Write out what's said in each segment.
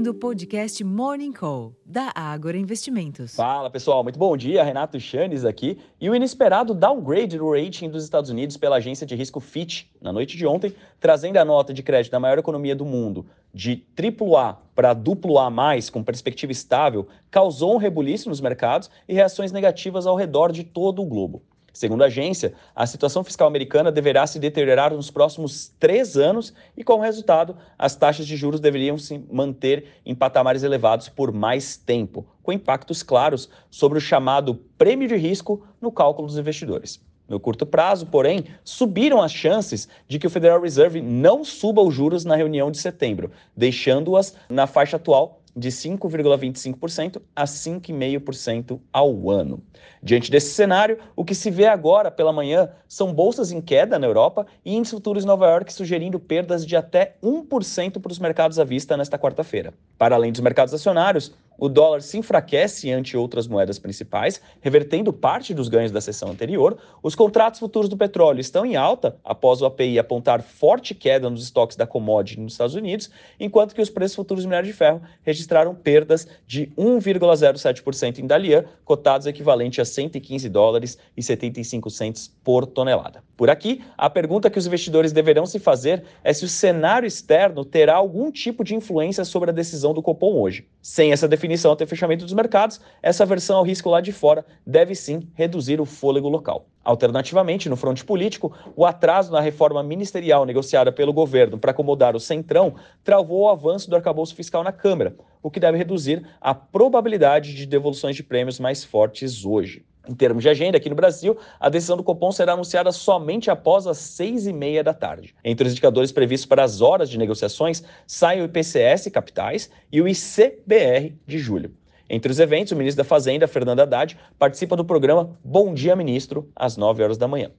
ouvindo o podcast Morning Call, da Ágora Investimentos. Fala pessoal, muito bom dia. Renato Chanes aqui. E o inesperado downgrade do rating dos Estados Unidos pela agência de risco Fitch na noite de ontem, trazendo a nota de crédito da maior economia do mundo de AAA para AA+, com perspectiva estável, causou um rebuliço nos mercados e reações negativas ao redor de todo o globo. Segundo a agência, a situação fiscal americana deverá se deteriorar nos próximos três anos e, como resultado, as taxas de juros deveriam se manter em patamares elevados por mais tempo, com impactos claros sobre o chamado prêmio de risco no cálculo dos investidores. No curto prazo, porém, subiram as chances de que o Federal Reserve não suba os juros na reunião de setembro, deixando-as na faixa atual de 5,25% a 5,5% ao ano. Diante desse cenário, o que se vê agora pela manhã são bolsas em queda na Europa e índices futuros em Nova York sugerindo perdas de até 1% para os mercados à vista nesta quarta-feira. Para além dos mercados acionários, o dólar se enfraquece ante outras moedas principais, revertendo parte dos ganhos da sessão anterior. Os contratos futuros do petróleo estão em alta após o API apontar forte queda nos estoques da commodity nos Estados Unidos, enquanto que os preços futuros do minério de ferro registraram perdas de 1,07% em Dalian, cotados equivalente a 115 dólares e 75 centes por tonelada. Por aqui, a pergunta que os investidores deverão se fazer é se o cenário externo terá algum tipo de influência sobre a decisão do Copom hoje. Sem essa definição até o fechamento dos mercados, essa versão ao risco lá de fora deve sim reduzir o fôlego local. Alternativamente, no fronte político, o atraso na reforma ministerial negociada pelo governo para acomodar o Centrão travou o avanço do arcabouço fiscal na Câmara, o que deve reduzir a probabilidade de devoluções de prêmios mais fortes hoje. Em termos de agenda, aqui no Brasil, a decisão do Copom será anunciada somente após as seis e meia da tarde. Entre os indicadores previstos para as horas de negociações, saem o IPCS capitais e o ICBR de julho. Entre os eventos, o ministro da Fazenda, Fernando Haddad, participa do programa Bom Dia Ministro, às 9 horas da manhã.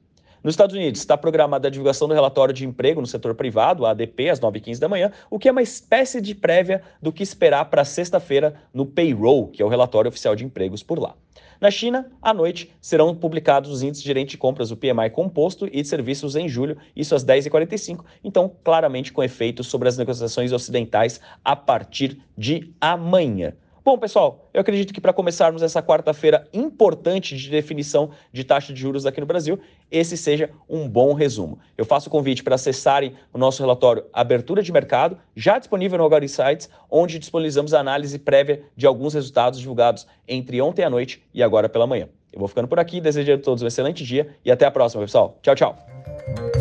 Nos Estados Unidos, está programada a divulgação do relatório de emprego no setor privado, ADP, às 9h15 da manhã, o que é uma espécie de prévia do que esperar para sexta-feira no payroll, que é o relatório oficial de empregos por lá. Na China, à noite, serão publicados os índices de gerente de compras do PMI composto e de serviços em julho, isso às 10h45, então claramente com efeito sobre as negociações ocidentais a partir de amanhã. Bom, pessoal, eu acredito que para começarmos essa quarta-feira importante de definição de taxa de juros aqui no Brasil, esse seja um bom resumo. Eu faço o convite para acessarem o nosso relatório Abertura de Mercado, já disponível no Agora Insights, onde disponibilizamos a análise prévia de alguns resultados divulgados entre ontem à noite e agora pela manhã. Eu vou ficando por aqui, desejando a todos um excelente dia e até a próxima, pessoal. Tchau, tchau.